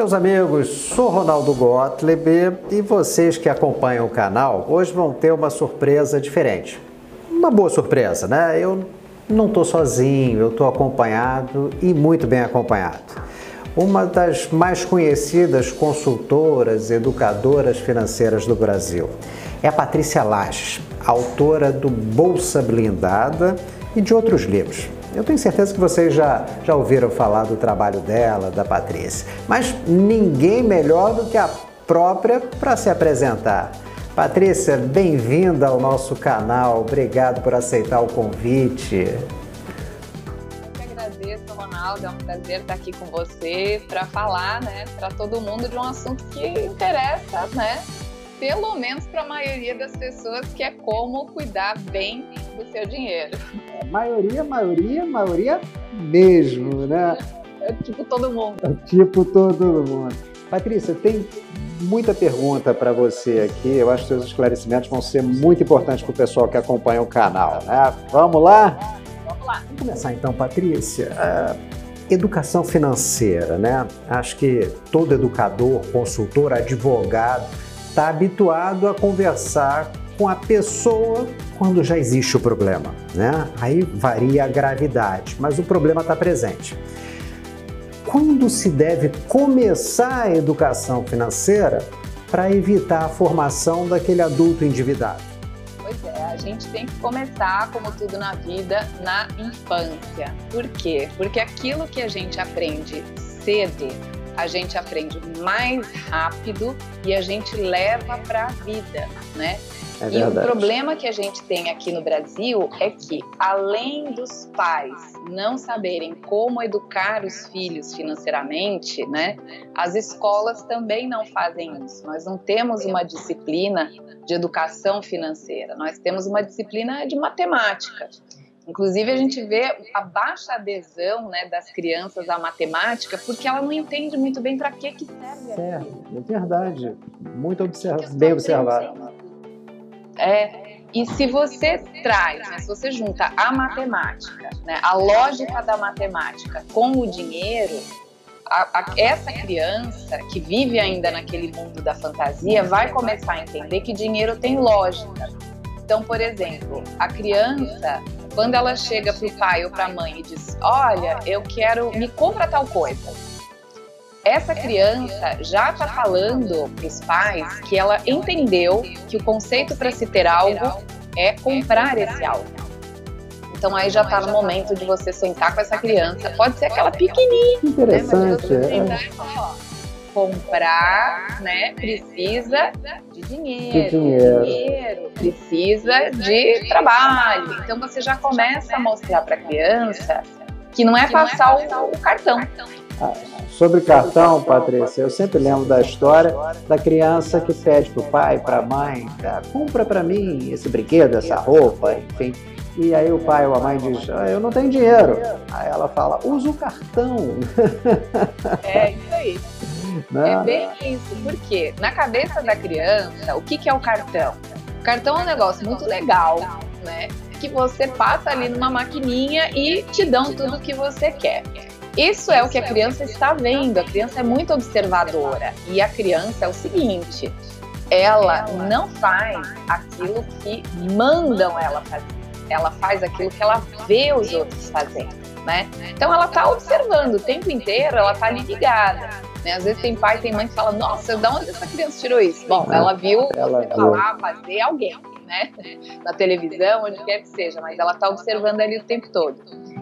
Meus amigos, sou Ronaldo Gottlieb e vocês que acompanham o canal hoje vão ter uma surpresa diferente. Uma boa surpresa, né? Eu não estou sozinho, eu estou acompanhado e muito bem acompanhado. Uma das mais conhecidas consultoras, educadoras financeiras do Brasil é a Patrícia Lages, autora do Bolsa Blindada e de outros livros. Eu tenho certeza que vocês já, já ouviram falar do trabalho dela, da Patrícia, mas ninguém melhor do que a própria para se apresentar. Patrícia, bem-vinda ao nosso canal, obrigado por aceitar o convite. Eu agradeço, Ronaldo, é um prazer estar aqui com você para falar, né, para todo mundo de um assunto que interessa, né, pelo menos para a maioria das pessoas, que é como cuidar bem do seu dinheiro. É, maioria, maioria, maioria mesmo, né? É tipo todo mundo. É tipo todo mundo. Patrícia, tem muita pergunta para você aqui. Eu acho que seus esclarecimentos vão ser muito importantes para o pessoal que acompanha o canal. Né? Vamos lá? Vamos lá. Vamos começar então, Patrícia. Uh, educação financeira, né? Acho que todo educador, consultor, advogado está habituado a conversar com a pessoa quando já existe o problema, né? Aí varia a gravidade, mas o problema está presente. Quando se deve começar a educação financeira para evitar a formação daquele adulto endividado? Pois é, a gente tem que começar, como tudo na vida, na infância. Por quê? Porque aquilo que a gente aprende cedo a gente aprende mais rápido e a gente leva para a vida, né? É e o problema que a gente tem aqui no Brasil é que, além dos pais não saberem como educar os filhos financeiramente, né, as escolas também não fazem isso. Nós não temos uma disciplina de educação financeira, nós temos uma disciplina de matemática. Inclusive, a gente vê a baixa adesão né, das crianças à matemática porque ela não entende muito bem para que, que serve. Certo, é verdade. Muito observa bem observado. É, e se você traz, né, se você junta a matemática, né, a lógica da matemática com o dinheiro, a, a, essa criança que vive ainda naquele mundo da fantasia vai começar a entender que dinheiro tem lógica. Então, por exemplo, a criança quando ela chega para o pai ou para a mãe e diz: Olha, eu quero, me compra tal coisa. Essa criança já está falando para os pais que ela entendeu que o conceito para se ter algo é comprar esse algo. Então aí já está no momento de você sentar com essa criança. Pode ser aquela pequenininha. Interessante. Né? Mas você é comprar, né, precisa de dinheiro, de dinheiro. dinheiro, precisa de trabalho. Então você já começa a mostrar para a criança que não é passar o cartão. Sobre cartão, Patrícia, eu sempre lembro da história da criança que pede para o pai, para a mãe, compra para mim esse brinquedo, essa roupa, enfim. E aí o pai ou a mãe diz, ah, eu não tenho dinheiro. Aí ela fala, usa o cartão. É isso aí. Né? É bem isso, porque na cabeça da criança, o que, que é o cartão? O cartão é um negócio muito legal, né? Que você passa ali numa maquininha e te dão tudo o que você quer. Isso é o que a criança está vendo. A criança é muito observadora. E a criança é o seguinte: ela não faz aquilo que mandam ela fazer. Ela faz aquilo que ela vê os outros fazendo, né? Então ela está observando o tempo inteiro, ela está ali ligada. Né? Às vezes tem pai, tem mãe que fala, nossa, de onde essa criança tirou isso? Bom, é, ela viu ela falar, fazer alguém, né? Na televisão, onde quer que seja, mas ela está observando ali o tempo todo.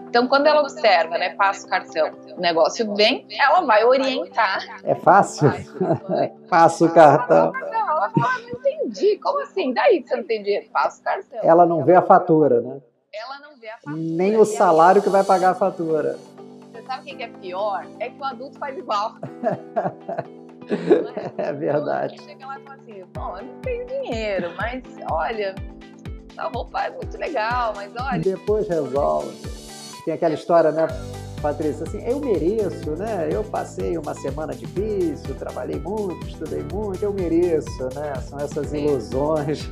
Então, quando ela observa, né, passa o cartão, o negócio vem, ela vai orientar. É fácil? passa o cartão. Ela fala, não entendi, como assim? Daí que você não dinheiro? Passa o cartão. Ela não vê a fatura, né? Ela não vê a fatura. Nem o salário que vai pagar a fatura sabe o que é pior? É que o adulto faz igual. é? é verdade. Então, chega lá e fala assim, bom, eu não tenho dinheiro, mas olha, a roupa é muito legal, mas olha... Depois resolve. Tem aquela história, né, Patrícia, assim, eu mereço, né? Eu passei uma semana difícil, trabalhei muito, estudei muito, eu mereço, né? São essas ilusões.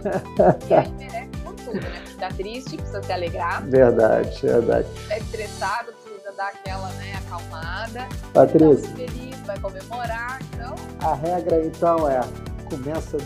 E aí merece por tudo, né? Tá triste, precisa se alegrar. Verdade, verdade. É estressado, dar aquela né, acalmada. Patrícia. Feliz, vai comemorar, então. A regra então é começa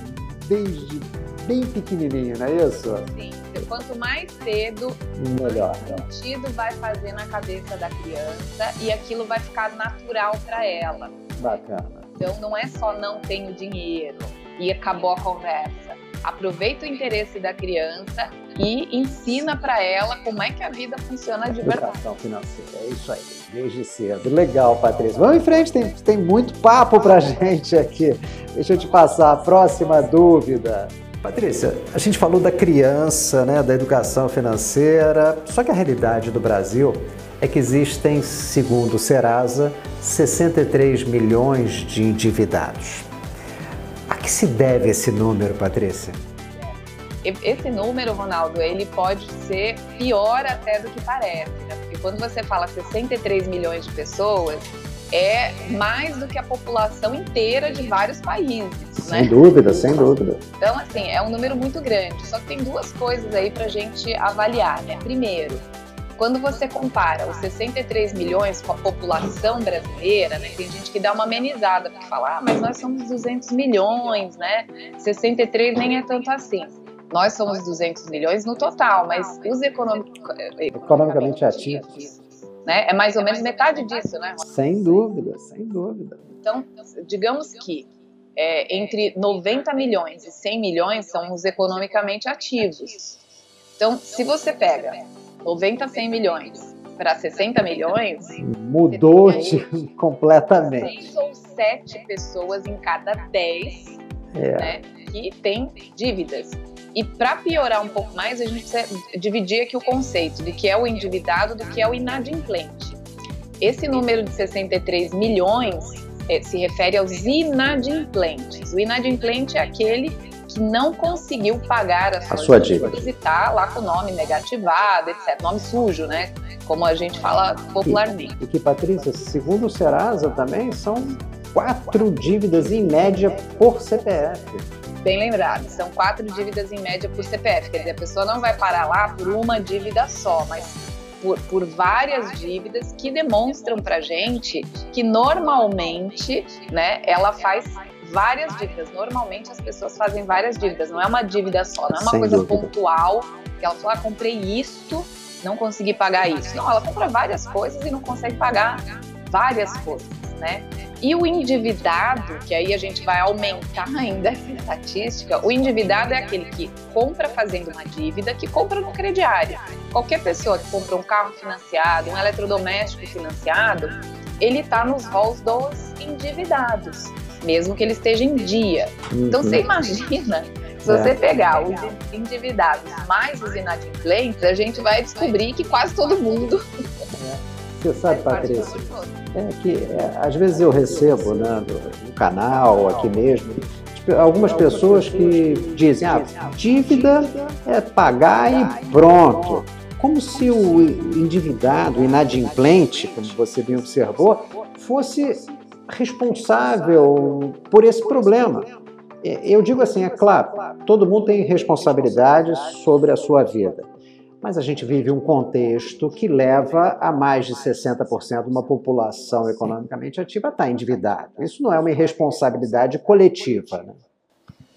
desde bem pequenininho, não é isso? Sim. Quanto mais cedo, melhor. Mais sentido vai fazer na cabeça da criança e aquilo vai ficar natural para ela. Bacana. Então não é só não tenho dinheiro e acabou a conversa. Aproveita o interesse da criança e ensina para ela como é que a vida funciona de verdade. Educação financeira, é isso aí, desde cedo. Legal, Patrícia. Vamos em frente, tem, tem muito papo para gente aqui. Deixa eu te passar a próxima dúvida. Patrícia, a gente falou da criança, né, da educação financeira, só que a realidade do Brasil é que existem, segundo o Serasa, 63 milhões de endividados. A que se deve esse número, Patrícia? Esse número, Ronaldo, ele pode ser pior até do que parece, né? porque quando você fala 63 milhões de pessoas, é mais do que a população inteira de vários países. Sem né? dúvida, sem dúvida. Então, assim, é um número muito grande. Só que tem duas coisas aí para a gente avaliar, né? Primeiro, quando você compara os 63 milhões com a população brasileira, né, tem gente que dá uma amenizada, porque fala, ah, mas nós somos 200 milhões, né? 63 nem é tanto assim. Nós somos 200 milhões no total, mas os economic... economicamente ativos né? É mais ou menos metade disso, né? Sem dúvida, sem dúvida. Então, digamos que é, entre 90 milhões e 100 milhões são os economicamente ativos. Então, se você pega 90, 100 milhões para 60 milhões, mudou aí, completamente. 6 ou 7 pessoas em cada 10 é. né, que têm dívidas. E para piorar um pouco mais, a gente precisa dividir aqui o conceito de que é o endividado do que é o inadimplente. Esse número de 63 milhões é, se refere aos inadimplentes. O inadimplente é aquele que não conseguiu pagar a sua dívida e está lá com o nome negativado, etc. Nome sujo, né? Como a gente fala popularmente. E, e que, Patrícia, segundo o Serasa também, são quatro dívidas em média por CPF. Bem lembrado, são quatro dívidas em média por CPF, quer dizer, a pessoa não vai parar lá por uma dívida só, mas por, por várias dívidas que demonstram para gente que normalmente, né, ela faz várias dívidas. Normalmente as pessoas fazem várias dívidas, não é uma dívida só, não é uma Sem coisa dúvida. pontual que ela fala, ah, comprei isto, não consegui pagar isso. Não, ela compra várias coisas e não consegue pagar várias coisas, né? E o endividado, que aí a gente vai aumentar ainda essa estatística, o endividado é aquele que compra fazendo uma dívida, que compra no crediário. Qualquer pessoa que compra um carro financiado, um eletrodoméstico financiado, ele está nos rols dos endividados, mesmo que ele esteja em dia. Então você uhum. imagina, se você é. pegar os endividados mais os inadimplentes, a gente vai descobrir que quase todo mundo. Você sabe, Patrícia, é que é, às vezes eu recebo né, no canal, aqui mesmo, tipo, algumas pessoas que dizem, ah, dívida é pagar e pronto. Como se o endividado, o inadimplente, como você bem observou, fosse responsável por esse problema. É, eu digo assim, é claro, todo mundo tem responsabilidade sobre a sua vida mas a gente vive um contexto que leva a mais de 60% de uma população economicamente ativa a estar endividada. Isso não é uma irresponsabilidade coletiva. Né?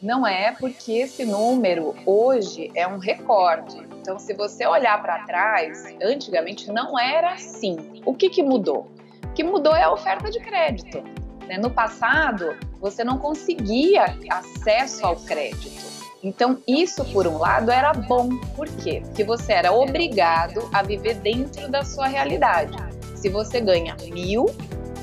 Não é, porque esse número hoje é um recorde. Então, se você olhar para trás, antigamente não era assim. O que, que mudou? O que mudou é a oferta de crédito. Né? No passado, você não conseguia acesso ao crédito. Então, isso, por um lado, era bom. Por quê? Porque você era obrigado a viver dentro da sua realidade. Se você ganha mil,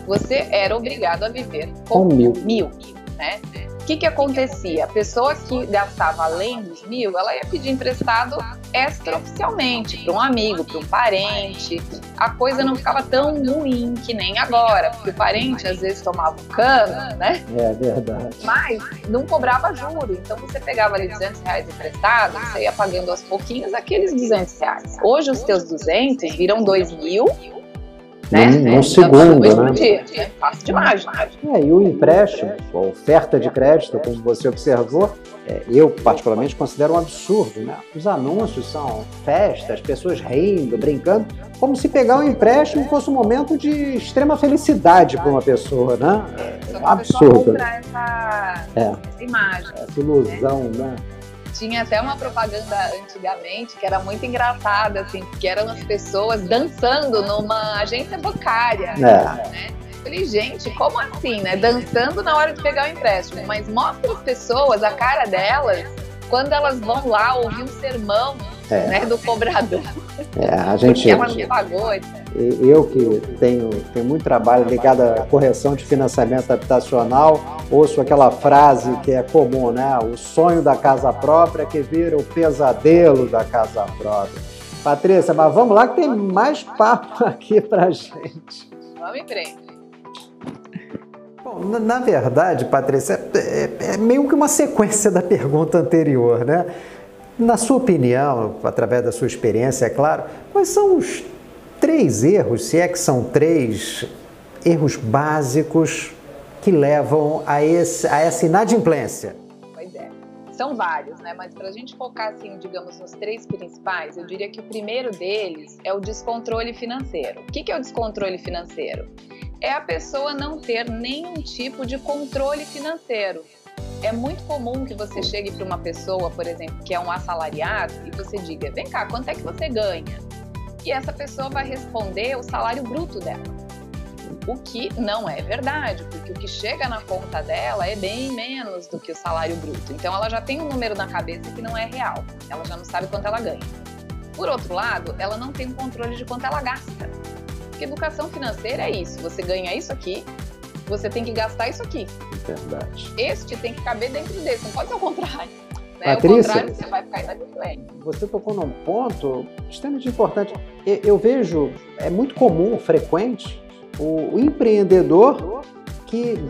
você era obrigado a viver com, com mil. mil né? O que, que acontecia? A pessoa que gastava além dos mil, ela ia pedir emprestado extraoficialmente para um amigo, para um parente. A coisa não ficava tão ruim que nem agora, porque o parente às vezes tomava um cano, né? É verdade. Mas não cobrava juro. Então você pegava ali 200 reais emprestado, você ia pagando aos pouquinhos aqueles 200 reais. Hoje os teus 200 viram 2 mil né? Num, num segundo, né? Dia, é fácil de mágica. É, e o empréstimo, a oferta de crédito, como você observou, é, eu particularmente considero um absurdo, né? Os anúncios são festas, pessoas rindo, brincando, como se pegar um empréstimo fosse um momento de extrema felicidade para uma pessoa, né? É, um absurdo. Essa, é. essa imagem. Essa ilusão, né? né? Tinha até uma propaganda antigamente que era muito engraçada, assim, que eram as pessoas dançando numa agência bancária. É. Né? Falei, gente, como assim, né? Dançando na hora de pegar o empréstimo. Mas mostra as pessoas, a cara delas, quando elas vão lá ouvir um sermão é. né, do cobrador. É, a gente. ela não pagou, etc. Eu que tenho, tenho muito trabalho ligado à correção de financiamento habitacional, ouço aquela frase que é comum, né? O sonho da casa própria que vira o pesadelo da casa própria. Patrícia, mas vamos lá que tem mais papo aqui pra gente. Vamos em frente. Bom, na, na verdade, Patrícia, é, é meio que uma sequência da pergunta anterior, né? Na sua opinião, através da sua experiência, é claro, quais são os três erros, se é que são três erros básicos que levam a, esse, a essa inadimplência? Pois é, são vários, né? Mas para a gente focar, assim, digamos, nos três principais, eu diria que o primeiro deles é o descontrole financeiro. O que é o descontrole financeiro? É a pessoa não ter nenhum tipo de controle financeiro. É muito comum que você chegue para uma pessoa, por exemplo, que é um assalariado, e você diga: vem cá, quanto é que você ganha? e essa pessoa vai responder o salário bruto dela. O que não é verdade, porque o que chega na conta dela é bem menos do que o salário bruto. Então ela já tem um número na cabeça que não é real. Ela já não sabe quanto ela ganha. Por outro lado, ela não tem um controle de quanto ela gasta. Porque educação financeira é isso. Você ganha isso aqui, você tem que gastar isso aqui. Verdade. Este tem que caber dentro desse, não pode ser o contrário. Né? Patrícia, você vai ficar inadimplente. Você tocou num ponto extremamente importante. Eu vejo, é muito comum, frequente, o empreendedor que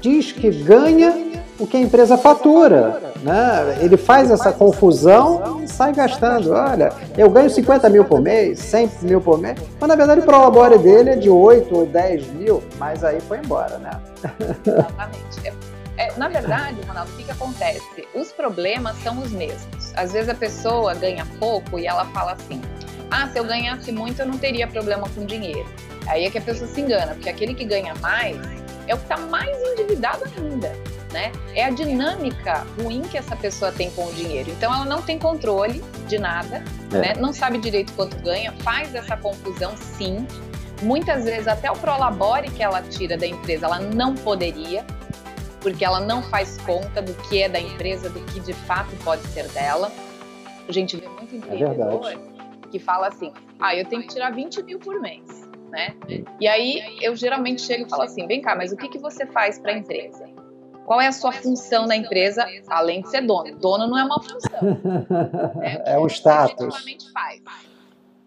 diz que ganha o que a empresa fatura. Né? Ele faz essa confusão e sai gastando. Olha, eu ganho 50 mil por mês, 100 mil por mês, mas na verdade o prolabore dele é de 8 ou 10 mil, mas aí foi embora, né? Exatamente. É, na verdade, Ronaldo, o que, que acontece? Os problemas são os mesmos. Às vezes a pessoa ganha pouco e ela fala assim: ah, se eu ganhasse muito, eu não teria problema com dinheiro. Aí é que a pessoa se engana, porque aquele que ganha mais é o que está mais endividado ainda. Né? É a dinâmica ruim que essa pessoa tem com o dinheiro. Então ela não tem controle de nada, é. né? não sabe direito quanto ganha, faz essa confusão sim. Muitas vezes até o prolabore que ela tira da empresa, ela não poderia porque ela não faz conta do que é da empresa, do que de fato pode ser dela. A gente vê muito é empreendedor é que fala assim: ah, eu tenho que tirar 20 mil por mês. Né? E aí eu geralmente chego e falo assim: vem cá, mas o que, que você faz para a empresa? Qual é a sua função na empresa, além de ser dono? Dono não é uma função. Né? É um status. Faz,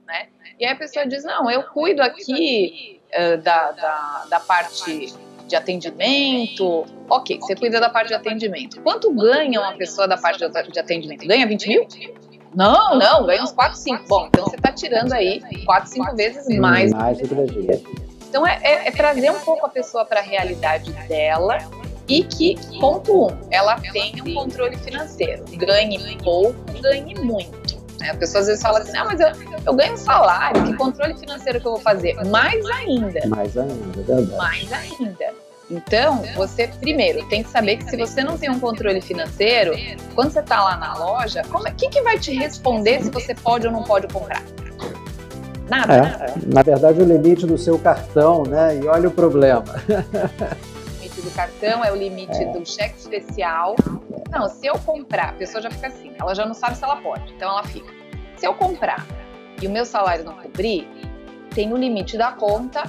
né? E aí a pessoa diz: não, eu cuido aqui uh, da, da, da parte de atendimento. Ok, você cuida da parte de atendimento. Quanto ganha uma pessoa da parte de atendimento? Ganha 20 mil? Não, não, ganha uns 4, 5. Bom, então você está tirando aí 4, 5 vezes mais. Mais do que Então é, é, é trazer um pouco a pessoa para a realidade dela e que, ponto um, ela tenha um controle financeiro. Ganhe pouco, ganhe muito. Né? A pessoa às vezes fala assim, ah, mas eu, eu ganho um salário, que controle financeiro que eu vou fazer? Mais ainda. Mais ainda, verdade. Mais ainda. Então, você primeiro tem que saber que se você não tem um controle financeiro, quando você está lá na loja, como é, quem que vai te responder se você pode ou não pode comprar? Nada. É, na verdade, o limite do seu cartão, né? E olha o problema. Limite do cartão é o limite é. do cheque especial. Não, se eu comprar, a pessoa já fica assim, ela já não sabe se ela pode, então ela fica. Se eu comprar e o meu salário não cobrir, tem o limite da conta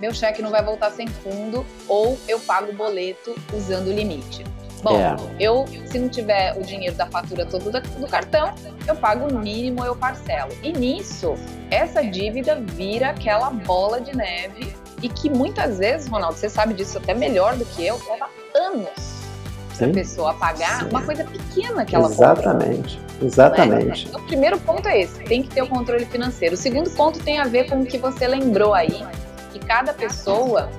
meu cheque não vai voltar sem fundo ou eu pago o boleto usando o limite. Bom, é. eu, se não tiver o dinheiro da fatura todo do cartão, eu pago o mínimo, eu parcelo. E nisso, essa dívida vira aquela bola de neve e que muitas vezes, Ronaldo, você sabe disso até melhor do que eu, leva anos a pessoa pagar Sim. uma coisa pequena que ela Exatamente. Compra. Exatamente. Né? Então, o primeiro ponto é esse, tem que ter o controle financeiro. O segundo ponto tem a ver com o que você lembrou aí, que cada pessoa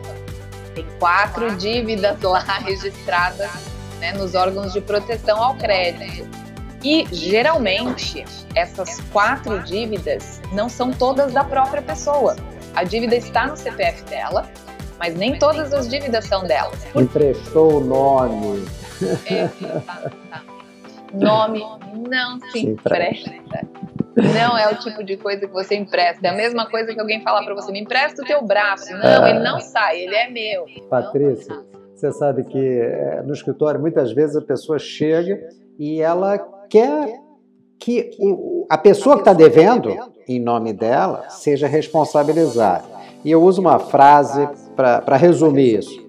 tem quatro dívidas lá registradas né, nos órgãos de proteção ao crédito. E geralmente essas quatro dívidas não são todas da própria pessoa. A dívida está no CPF dela, mas nem todas as dívidas são dela. Emprestou o nome. Nome não se, se empresta. Não é o tipo de coisa que você empresta. É a mesma coisa que alguém falar para você: me empresta o teu braço. Não, é. ele não sai, ele é meu. Patrícia, você sabe que é, no escritório muitas vezes a pessoa chega e ela quer que a pessoa que está devendo, em nome dela, seja responsabilizada. E eu uso uma frase para resumir isso.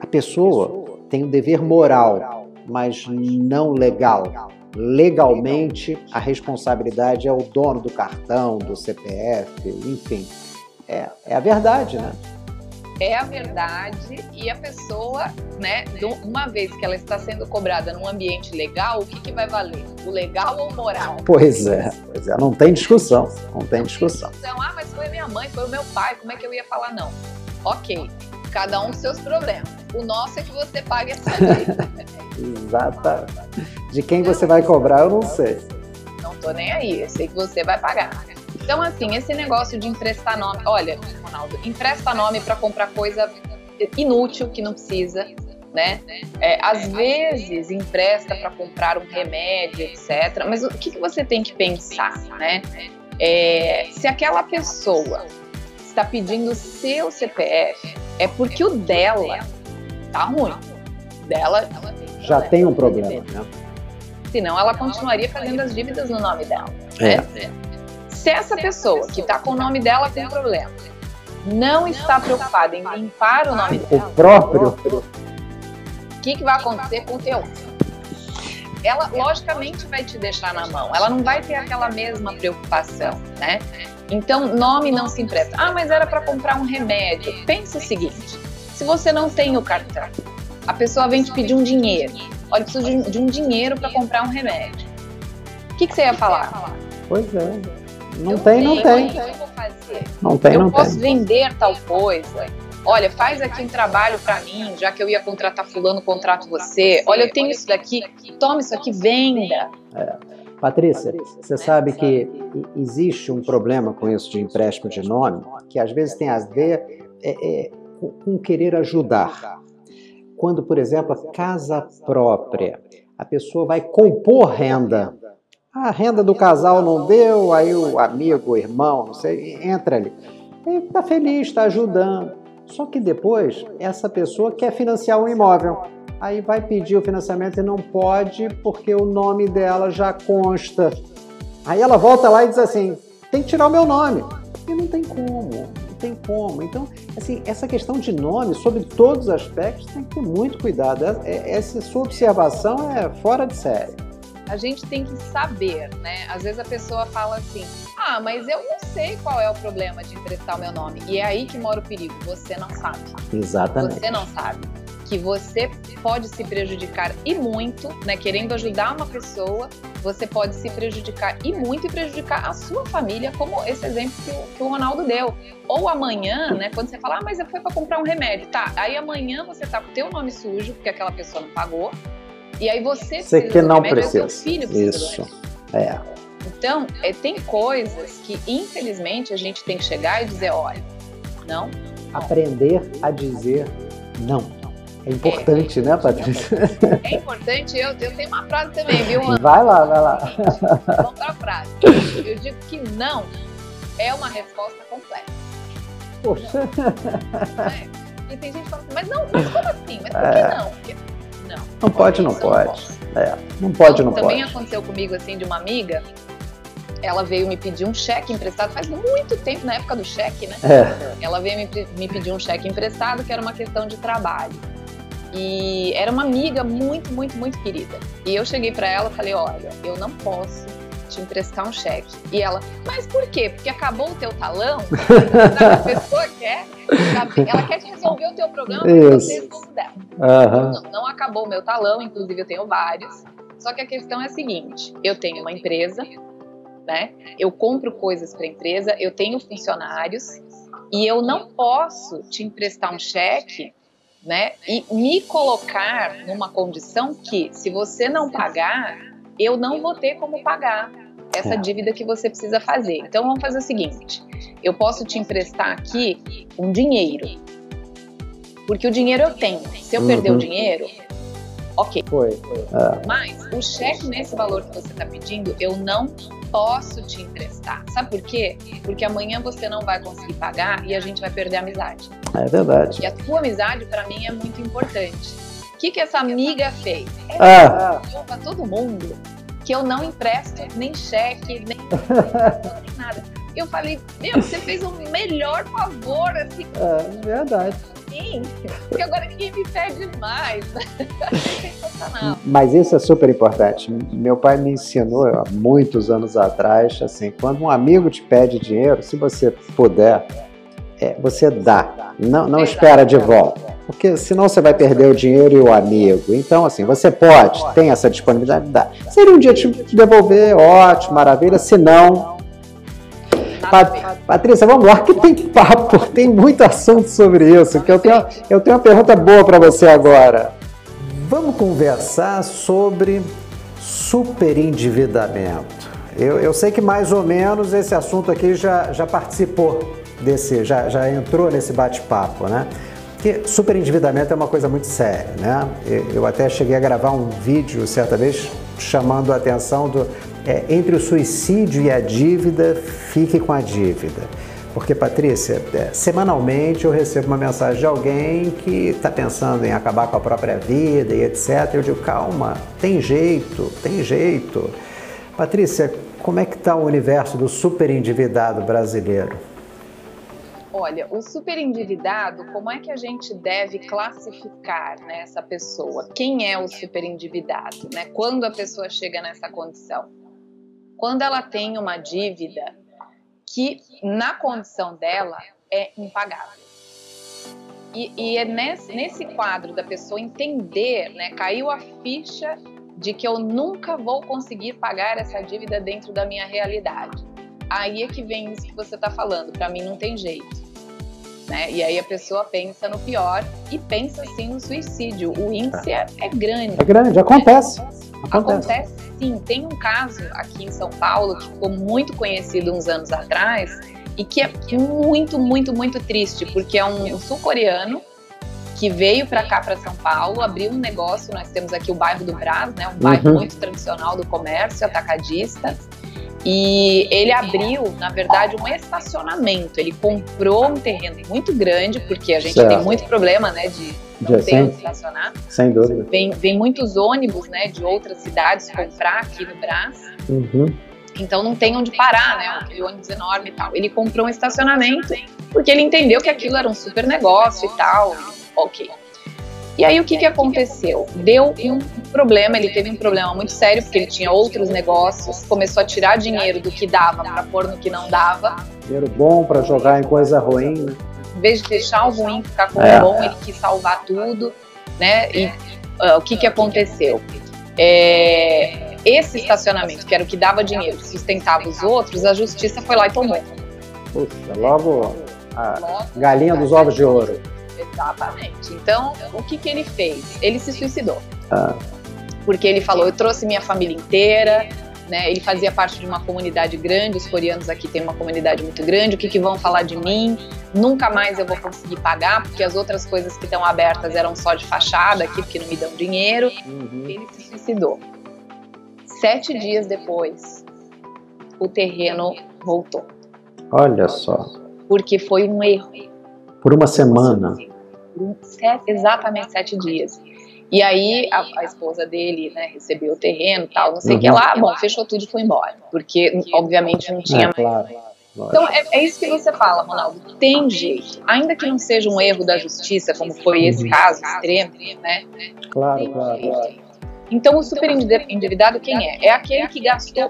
A pessoa tem um dever moral, mas não legal legalmente a responsabilidade é o dono do cartão, do CPF, enfim. É, é a verdade, né? É a verdade e a pessoa, né, uma vez que ela está sendo cobrada num ambiente legal, o que, que vai valer? O legal ou o moral? Pois é, pois é, não tem discussão, não tem discussão. Então, ah, mas foi minha mãe, foi o meu pai, como é que eu ia falar não? Ok, cada um seus problemas. O nosso é que você pague essa dívida. Exatamente. De quem você vai cobrar, eu não sei. Não tô nem aí, eu sei que você vai pagar. Então, assim, esse negócio de emprestar nome. Olha, Ronaldo, empresta nome para comprar coisa inútil que não precisa, né? É, às vezes empresta para comprar um remédio, etc. Mas o que, que você tem que pensar, né? É, se aquela pessoa está pedindo o seu CPF, é porque o dela tá ruim. Dela já tem um problema, né? Senão ela continuaria fazendo as dívidas no nome dela. Né? Se essa pessoa que está com o nome dela tem um problema, não está preocupada em limpar o nome dela. O próprio. O que, que vai acontecer com o teu? Ela, logicamente, vai te deixar na mão. Ela não vai ter aquela mesma preocupação, né? Então, nome não se empresta. Ah, mas era para comprar um remédio. Pensa o seguinte: se você não tem o cartão, a pessoa vem te pedir um dinheiro. Olha, preciso de, de um dinheiro para comprar um remédio. O que, que, você ia falar? Pois é. Não eu tem, não tem. Não tem, eu não posso vender tal coisa. Olha, faz aqui um trabalho para mim, já que eu ia contratar fulano, contrato você. Olha, eu tenho isso daqui, toma isso aqui, venda. É. Patrícia, você sabe que existe um problema com isso de empréstimo de nome, que às vezes tem a ver é, é, com querer ajudar. Quando, por exemplo, a casa própria, a pessoa vai compor renda. A renda do casal não deu, aí o amigo, o irmão, não sei, entra ali. Ele está feliz, está ajudando. Só que depois, essa pessoa quer financiar um imóvel. Aí vai pedir o financiamento e não pode porque o nome dela já consta. Aí ela volta lá e diz assim: tem que tirar o meu nome. E não tem como tem como. Então, assim, essa questão de nome, sobre todos os aspectos, tem que ter muito cuidado. É, é, essa sua observação é fora de série. A gente tem que saber, né? Às vezes a pessoa fala assim: ah, mas eu não sei qual é o problema de emprestar o meu nome. E é aí que mora o perigo. Você não sabe. Exatamente. Você não sabe que você pode se prejudicar e muito, né? Querendo ajudar uma pessoa, você pode se prejudicar e muito e prejudicar a sua família, como esse exemplo que o, que o Ronaldo deu. Ou amanhã, né? Quando você fala, ah, mas eu fui para comprar um remédio, tá? Aí amanhã você tá com o teu nome sujo, porque aquela pessoa não pagou. E aí você você que não remédio, precisa. É filho precisa Isso. É. Então, é, tem coisas que, infelizmente, a gente tem que chegar e dizer, olha, não. Aprender a dizer não. É importante, é, né, Patrícia? É importante. Eu, eu tenho uma frase também, viu? Ana? Vai lá, vai lá. Vamos para a frase. Eu digo que não é uma resposta completa. Poxa. É. E tem gente que fala assim, mas não, mas como assim? Mas por que é. não? Não. Pode, não pode. Não é, não pode, não também pode. Também aconteceu comigo, assim, de uma amiga ela veio me pedir um cheque emprestado faz muito tempo, na época do cheque, né? É. Ela veio me, me pedir um cheque emprestado que era uma questão de trabalho. E era uma amiga muito, muito, muito querida. E eu cheguei para ela e falei: Olha, eu não posso te emprestar um cheque. E ela, mas por quê? Porque acabou o teu talão? a pessoa quer, ela quer te resolver o teu problema você resolve dela. Uhum. Não, não acabou o meu talão, inclusive eu tenho vários. Só que a questão é a seguinte: eu tenho uma empresa, né? Eu compro coisas para a empresa, eu tenho funcionários E eu não posso te emprestar um cheque né, e me colocar numa condição que, se você não pagar, eu não vou ter como pagar essa é. dívida que você precisa fazer. Então vamos fazer o seguinte: eu posso te emprestar aqui um dinheiro, porque o dinheiro eu tenho. Se eu uhum. perder o uhum. dinheiro, ok. Foi. foi. É. Mas o cheque nesse valor que você está pedindo, eu não posso te emprestar. Sabe por quê? Porque amanhã você não vai conseguir pagar e a gente vai perder a amizade. É verdade. E a tua amizade, para mim, é muito importante. O que, que essa amiga fez? Ela ah. para todo mundo que eu não empresto nem cheque, nem, nem nada. Eu falei, meu, você fez o melhor favor, assim. É, verdade. Sim, porque agora ninguém me pede mais. Mas isso é super importante. Meu pai me ensinou há muitos anos atrás, assim, quando um amigo te pede dinheiro, se você puder, é, você dá, não, não espera de volta porque senão você vai perder o dinheiro e o amigo. Então, assim, você pode, tem essa disponibilidade, dá. Seria um dia te devolver, ótimo, maravilha, se não. Pat Patrícia, vamos lá, que tem papo, tem muito assunto sobre isso, que eu tenho, eu tenho uma pergunta boa para você agora. Vamos conversar sobre superendividamento. Eu, eu sei que mais ou menos esse assunto aqui já, já participou desse, já, já entrou nesse bate-papo, né? Porque superendividamento é uma coisa muito séria, né? Eu até cheguei a gravar um vídeo certa vez chamando a atenção do é, entre o suicídio e a dívida, fique com a dívida. Porque, Patrícia, é, semanalmente eu recebo uma mensagem de alguém que está pensando em acabar com a própria vida e etc. Eu digo, calma, tem jeito, tem jeito. Patrícia, como é que está o universo do superendividado brasileiro? Olha, o superendividado, como é que a gente deve classificar né, essa pessoa? Quem é o superendividado? Né? Quando a pessoa chega nessa condição? Quando ela tem uma dívida que, na condição dela, é impagável. E, e é nesse, nesse quadro da pessoa entender, né, caiu a ficha de que eu nunca vou conseguir pagar essa dívida dentro da minha realidade. Aí é que vem isso que você está falando. Para mim não tem jeito né? E aí a pessoa pensa no pior e pensa sim no suicídio. O índice é, é grande. É grande, acontece. acontece. Acontece sim. Tem um caso aqui em São Paulo que ficou muito conhecido uns anos atrás e que é muito, muito, muito triste, porque é um, um sul-coreano que veio para cá, para São Paulo, abriu um negócio. Nós temos aqui o bairro do Brás, né? Um bairro uhum. muito tradicional do comércio atacadista. E ele abriu, na verdade, um estacionamento. Ele comprou um terreno muito grande, porque a gente certo. tem muito problema, né, de não ter onde estacionar. Sem dúvida. Vem, vem muitos ônibus, né, de outras cidades comprar aqui no Brás. Uhum. Então não tem onde parar, né, aquele ônibus enorme e tal. Ele comprou um estacionamento porque ele entendeu que aquilo era um super negócio e tal. Ok. E aí o que, que aconteceu? Deu um problema, ele teve um problema muito sério, porque ele tinha outros negócios, começou a tirar dinheiro do que dava para pôr no que não dava. Dinheiro bom para jogar em coisa ruim. Né? Em vez de deixar o ruim ficar com é. o bom, ele quis salvar tudo, né? E uh, o que, que aconteceu? É, esse estacionamento, que era o que dava dinheiro, sustentava os outros, a justiça foi lá e tomou. Puxa, logo a galinha dos ovos de ouro. Exatamente. Então, o que, que ele fez? Ele se suicidou. Ah. Porque ele falou: eu trouxe minha família inteira, né? Ele fazia parte de uma comunidade grande, os coreanos aqui têm uma comunidade muito grande, o que, que vão falar de mim? Nunca mais eu vou conseguir pagar, porque as outras coisas que estão abertas eram só de fachada aqui, porque não me dão dinheiro. Uhum. Ele se suicidou. Sete dias depois, o terreno voltou. Olha só. Porque foi um erro. Por uma semana sete, exatamente sete dias. E aí a, a esposa dele, né, recebeu o terreno e tal, não sei o uhum. que lá, bom, fechou tudo e foi embora. Porque, obviamente, não tinha é, mais. Claro. Então, é, é, isso que você fala, Ronaldo. Tem jeito. Ainda que não seja um erro da justiça, como foi esse uhum. caso extremo, né? Claro, claro, claro. Então, o super endividado quem é? É aquele que gastou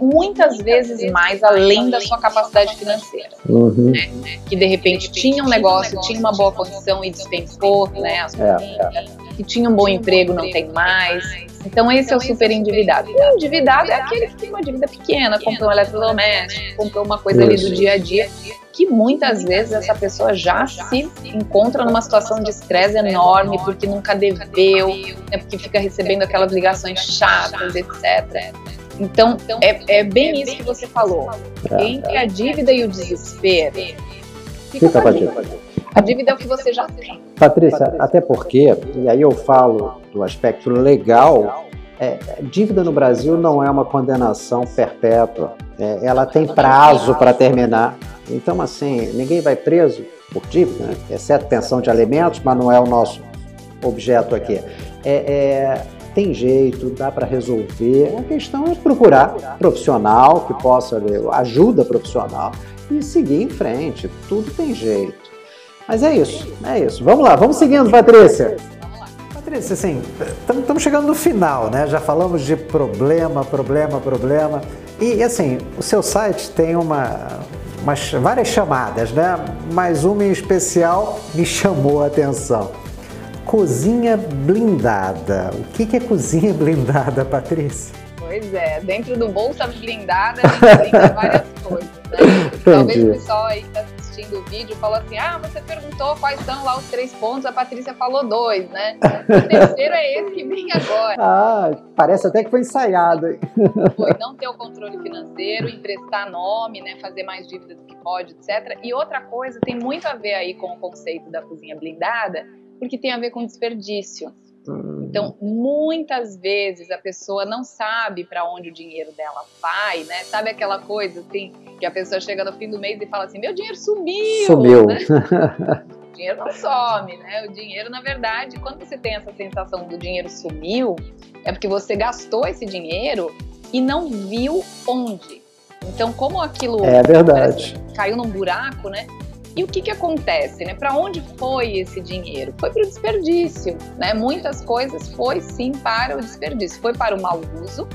muitas vezes mais além da sua capacidade financeira. Uhum. Né? Que de repente tinha um negócio, tinha uma boa condição e dispensou, né? As é, é. Que tinha um bom emprego, não tem mais Então esse é o super endividado. O endividado é aquele que tem uma dívida pequena, comprou um eletrodoméstico, comprou uma coisa ali do dia a dia, que muitas vezes essa pessoa já se encontra numa situação de estresse enorme porque nunca deveu, né, porque fica recebendo aquelas ligações chatas, etc. Então, é, é bem isso que você falou. Entre a dívida e o desespero, fica com a dívida. A dívida é o que você já tem. Patrícia, até porque, e aí eu falo do aspecto legal, é, dívida no Brasil não é uma condenação perpétua. É, ela tem prazo para terminar. Então, assim, ninguém vai preso por dívida, né? exceto pensão de alimentos, mas não é o nosso objeto aqui. É, é tem jeito, dá para resolver. A questão é procurar profissional que possa ajuda profissional e seguir em frente. Tudo tem jeito. Mas é isso, é isso. Vamos lá, vamos seguindo, Patrícia. Patrícia, assim, estamos chegando no final, né? Já falamos de problema, problema, problema. E assim, o seu site tem uma, umas, várias chamadas, né? Mas uma em especial me chamou a atenção. Cozinha blindada. O que, que é cozinha blindada, Patrícia? Pois é, dentro do Bolsa Blindada a gente brinda várias coisas, né? Talvez o pessoal aí que está assistindo o vídeo falou assim: ah, você perguntou quais são lá os três pontos, a Patrícia falou dois, né? O terceiro é esse que vem agora. Ah, parece até que foi ensaiado. Foi não ter o controle financeiro, emprestar nome, né? Fazer mais dívida do que pode, etc. E outra coisa tem muito a ver aí com o conceito da cozinha blindada, porque tem a ver com desperdício. Hum. Então, muitas vezes a pessoa não sabe para onde o dinheiro dela vai, né? Sabe aquela coisa assim, que a pessoa chega no fim do mês e fala assim: meu dinheiro sumiu! Sumiu! Né? o dinheiro não some, né? O dinheiro, na verdade, quando você tem essa sensação do dinheiro sumiu, é porque você gastou esse dinheiro e não viu onde. Então, como aquilo é verdade. caiu num buraco, né? E o que, que acontece, né? Para onde foi esse dinheiro? Foi para o desperdício, né? Muitas coisas foi sim para o desperdício, foi para o mau uso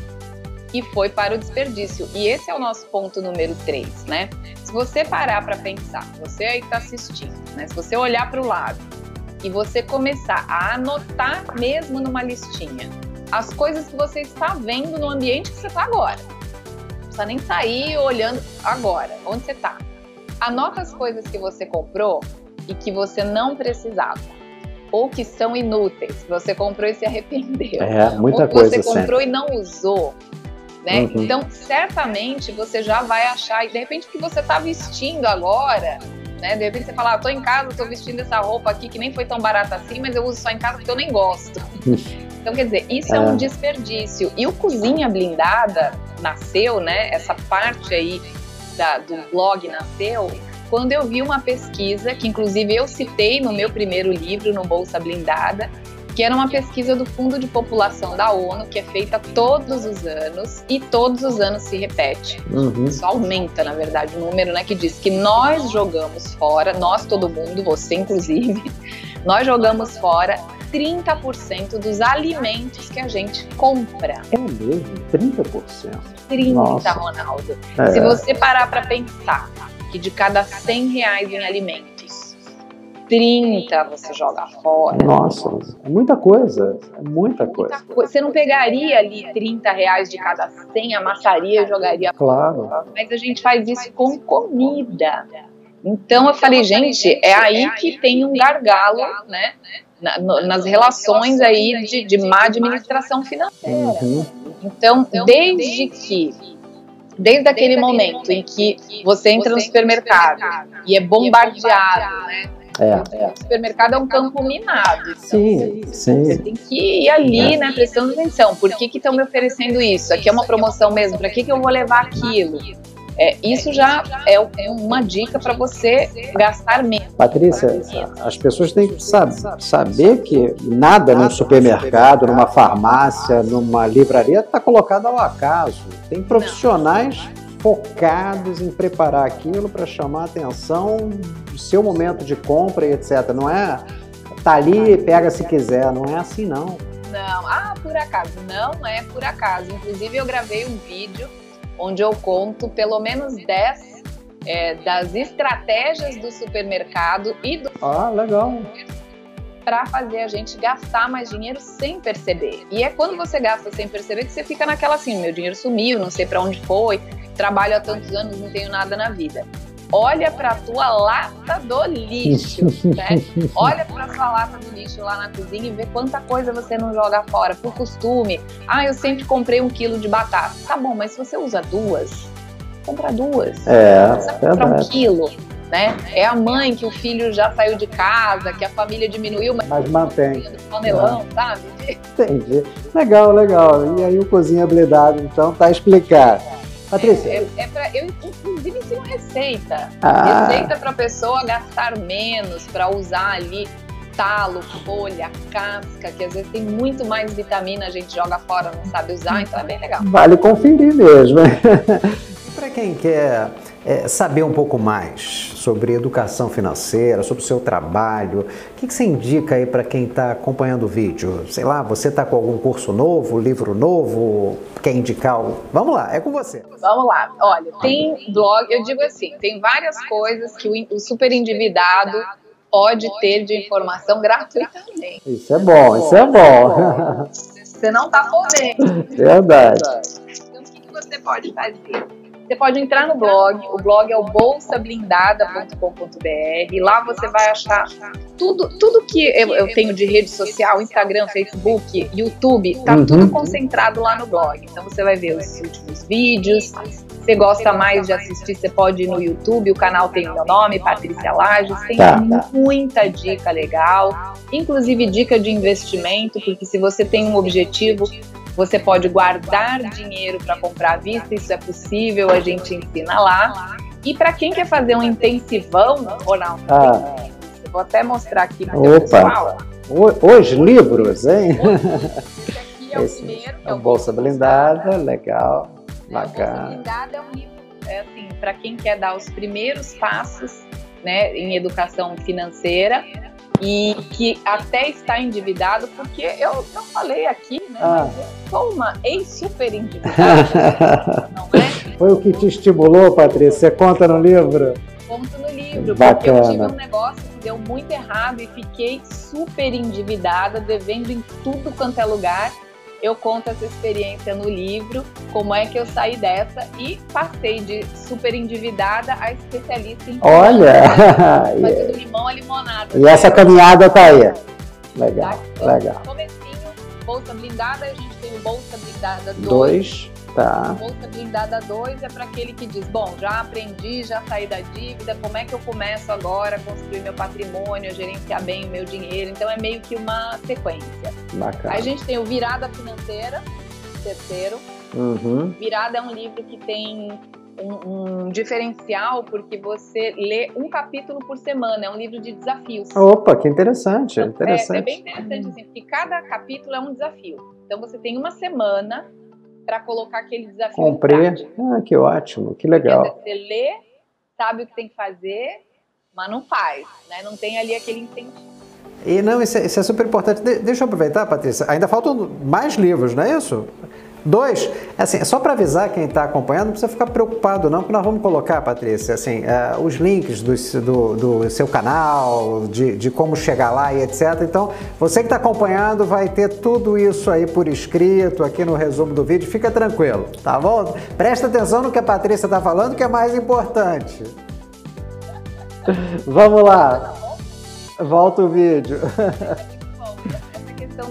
e foi para o desperdício. E esse é o nosso ponto número 3, né? Se você parar para pensar, você aí que está assistindo, né? Se você olhar para o lado e você começar a anotar mesmo numa listinha as coisas que você está vendo no ambiente que você está agora. Não precisa nem sair olhando agora, onde você está Anota as coisas que você comprou e que você não precisava. Ou que são inúteis, você comprou e se arrependeu. É, muita ou que coisa. Você comprou sempre. e não usou. Né? Uhum. Então, certamente você já vai achar, e de repente, o que você está vestindo agora, né? De repente você fala, ah, tô em casa, tô vestindo essa roupa aqui que nem foi tão barata assim, mas eu uso só em casa porque eu nem gosto. então, quer dizer, isso é. é um desperdício. E o Cozinha Blindada nasceu, né? Essa parte aí da, do blog nasceu quando eu vi uma pesquisa, que inclusive eu citei no meu primeiro livro, no Bolsa Blindada, que era uma pesquisa do Fundo de População da ONU, que é feita todos os anos e todos os anos se repete. Uhum. Isso aumenta, na verdade, o número, né? Que diz que nós jogamos fora, nós, todo mundo, você inclusive, nós jogamos fora 30% dos alimentos que a gente compra. É mesmo? 30%? 30, Nossa. Ronaldo. É. Se você parar para pensar que de cada 100 reais em alimentos, 30 você joga fora. Nossa, é muita coisa. É muita coisa. Você não pegaria ali 30 reais de cada 100, amassaria e jogaria Claro. Fora. Mas a gente faz isso com comida. Então eu falei, gente, é aí que tem um gargalo, né? Na, no, nas relações aí de, de má administração financeira. Uhum. Então, desde que desde aquele momento em que você entra no supermercado e é bombardeado, né? É, O supermercado é um campo minado. Então sim, sim. Você tem que ir ali, é. né, prestando atenção. Por que estão me oferecendo isso? Aqui é uma promoção mesmo. Para que, que eu vou levar aquilo? É, isso já é, é uma dica para você gastar menos. Patrícia, as pessoas têm que saber que nada num supermercado, numa farmácia, numa livraria está colocado ao acaso. Tem profissionais focados em preparar aquilo para chamar a atenção do seu momento de compra e etc. Não é tá ali, pega se quiser, não é assim não. Não, ah, por acaso, não é por acaso. Inclusive eu gravei um vídeo onde eu conto pelo menos 10 é, das estratégias do supermercado e do. Ah, legal. para fazer a gente gastar mais dinheiro sem perceber. E é quando você gasta sem perceber que você fica naquela assim, meu dinheiro sumiu, não sei para onde foi, trabalho há tantos anos, não tenho nada na vida olha para a tua lata do lixo, né? Olha para sua lata do lixo lá na cozinha e vê quanta coisa você não joga fora por costume. Ah, eu sempre comprei um quilo de batata. Tá bom, mas se você usa duas, compra duas. É, você compra um quilo. Né? É a mãe que o filho já saiu de casa, que a família diminuiu, mas, mas mantém. Panelão, é. sabe? Entendi. Legal, legal. E aí o cozinha blindado, então, tá explicado. Patrícia. É, é, é pra, eu, inclusive, ensino receita. Ah. Receita para a pessoa gastar menos, para usar ali talo, folha, casca, que às vezes tem muito mais vitamina, a gente joga fora, não sabe usar, então é bem legal. Vale conferir mesmo. e para quem quer é, saber um pouco mais sobre educação financeira, sobre o seu trabalho, o que, que você indica aí para quem está acompanhando o vídeo? Sei lá, você está com algum curso novo, livro novo, quer indicar? O... Vamos lá, é com você. Vamos lá. Olha, tem blog, eu digo assim, tem várias coisas que o, super endividado pode ter de informação gratuitamente. Isso é bom, isso é bom. Você não está podendo. Verdade. Então, o que você pode fazer? Você pode entrar no blog, o blog é o bolsablindada.com.br. Lá você vai achar tudo, tudo que eu, eu, tenho de rede social, Instagram, Facebook, YouTube, tá uhum. tudo concentrado lá no blog. Então você vai ver os últimos vídeos. Você gosta mais de assistir, você pode ir no YouTube, o canal tem o meu nome, Patrícia Lages, tem tá. muita dica legal, inclusive dica de investimento, porque se você tem um objetivo, você pode guardar dinheiro para comprar à vista, isso é possível, a gente ensina lá. E para quem quer fazer um intensivão, Ronaldo, ah. eu vou até mostrar aqui para o pessoal. Hoje, livros, hein? Esse aqui é Esse o primeiro. É o Bolsa Blindada, legal, bacana. Bolsa Blindada é um livro, é assim, para quem quer dar os primeiros passos né, em educação financeira e que até está endividado, porque eu não falei aqui, né? Ah. Mas eu sou uma ex-super endividada, não é? Foi o que te estimulou, Patrícia? Você conta no livro? Conto no livro, Bacana. porque eu tive um negócio que deu muito errado e fiquei super endividada, devendo em tudo quanto é lugar eu conto essa experiência no livro, como é que eu saí dessa e passei de super endividada a especialista em Olha! Fazendo limão a limonada. E essa caminhada tá aí. Legal, tá? legal. Comecinho, bolsa blindada, a gente tem o bolsa blindada 2. Tá. Bolsa Blindada 2 é para aquele que diz: bom, já aprendi, já saí da dívida, como é que eu começo agora a construir meu patrimônio, a gerenciar bem o meu dinheiro? Então é meio que uma sequência. Bacana. Aí a gente tem o Virada Financeira, terceiro. Uhum. Virada é um livro que tem um, um, diferencial porque você lê um capítulo por semana, é um livro de desafios. Opa, que interessante, interessante. É, é bem interessante, assim, porque cada capítulo é um desafio. Então você tem uma semana para colocar aquele desafio Comprei. Ah, que ótimo, que legal. Você lê, sabe o que tem que fazer, mas não faz, né? Não tem ali aquele incentivo. E não, isso é, isso é super importante. De, deixa eu aproveitar, Patrícia. Ainda faltam mais livros, não é isso? Dois, assim, só para avisar quem está acompanhando, não precisa ficar preocupado não, porque nós vamos colocar, Patrícia, assim, uh, os links do, do, do, seu canal, de, de como chegar lá e etc. Então, você que está acompanhando vai ter tudo isso aí por escrito aqui no resumo do vídeo, fica tranquilo, tá bom? Presta atenção no que a Patrícia está falando, que é mais importante. Vamos lá. Volta o vídeo.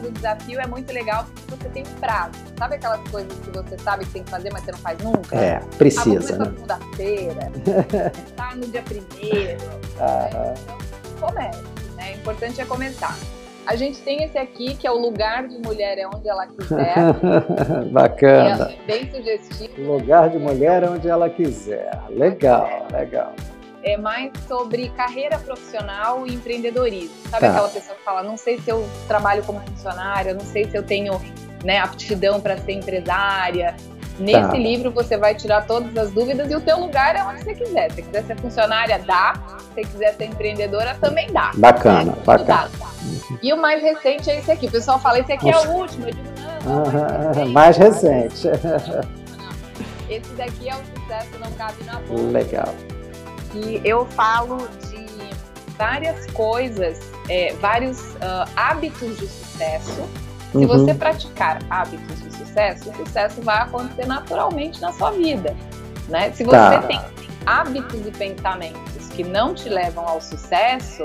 do desafio é muito legal porque você tem um prazo. Sabe aquelas coisas que você sabe que tem que fazer, mas você não faz nunca? É, precisa. Ah, né? segunda-feira, tá no dia primeiro. Né? Então, comece. Né? O importante é começar. A gente tem esse aqui, que é o lugar de mulher é onde ela quiser. Bacana. É bem sugestivo. Lugar de mulher é onde ela quiser. Legal, legal é mais sobre carreira profissional e empreendedorismo. Sabe tá. aquela pessoa que fala, não sei se eu trabalho como funcionária, não sei se eu tenho né, aptidão para ser empresária. Nesse tá. livro você vai tirar todas as dúvidas e o teu lugar é onde você quiser. Se quiser ser funcionária, dá. Se quiser ser empreendedora, também dá. Bacana, né? bacana. Dá. E o mais recente é esse aqui. O pessoal fala, esse aqui Nossa. é o último. Eu digo, não, não, mais, mais recente. Esse daqui é o sucesso, não cabe na boca. Legal que eu falo de várias coisas, é, vários uh, hábitos de sucesso. Se uhum. você praticar hábitos de sucesso, o sucesso vai acontecer naturalmente na sua vida. Né? Se você tá. tem hábitos e pensamentos que não te levam ao sucesso,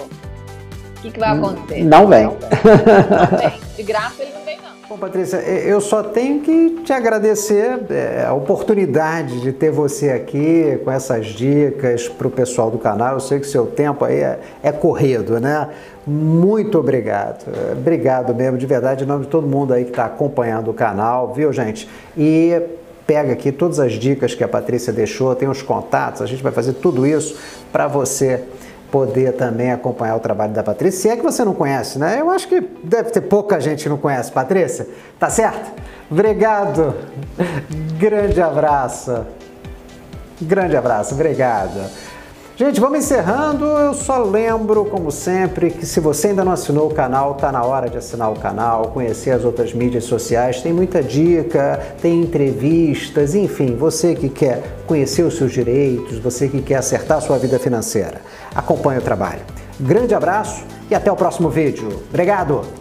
o que, que vai acontecer? Não vem. Não vem. De graça ele não vem, não. Bom, Patrícia, eu só tenho que te agradecer é, a oportunidade de ter você aqui com essas dicas para o pessoal do canal. Eu sei que seu tempo aí é, é corrido, né? Muito obrigado. Obrigado mesmo, de verdade, em nome de todo mundo aí que está acompanhando o canal, viu, gente? E pega aqui todas as dicas que a Patrícia deixou, tem os contatos, a gente vai fazer tudo isso para você poder também acompanhar o trabalho da Patrícia. Se é que você não conhece, né? Eu acho que deve ter pouca gente que não conhece. Patrícia, tá certo? Obrigado. Grande abraço. Grande abraço, obrigado. Gente, vamos encerrando. Eu só lembro, como sempre, que se você ainda não assinou o canal, tá na hora de assinar o canal, conhecer as outras mídias sociais. Tem muita dica, tem entrevistas, enfim, você que quer conhecer os seus direitos, você que quer acertar a sua vida financeira. Acompanhe o trabalho. Grande abraço e até o próximo vídeo. Obrigado!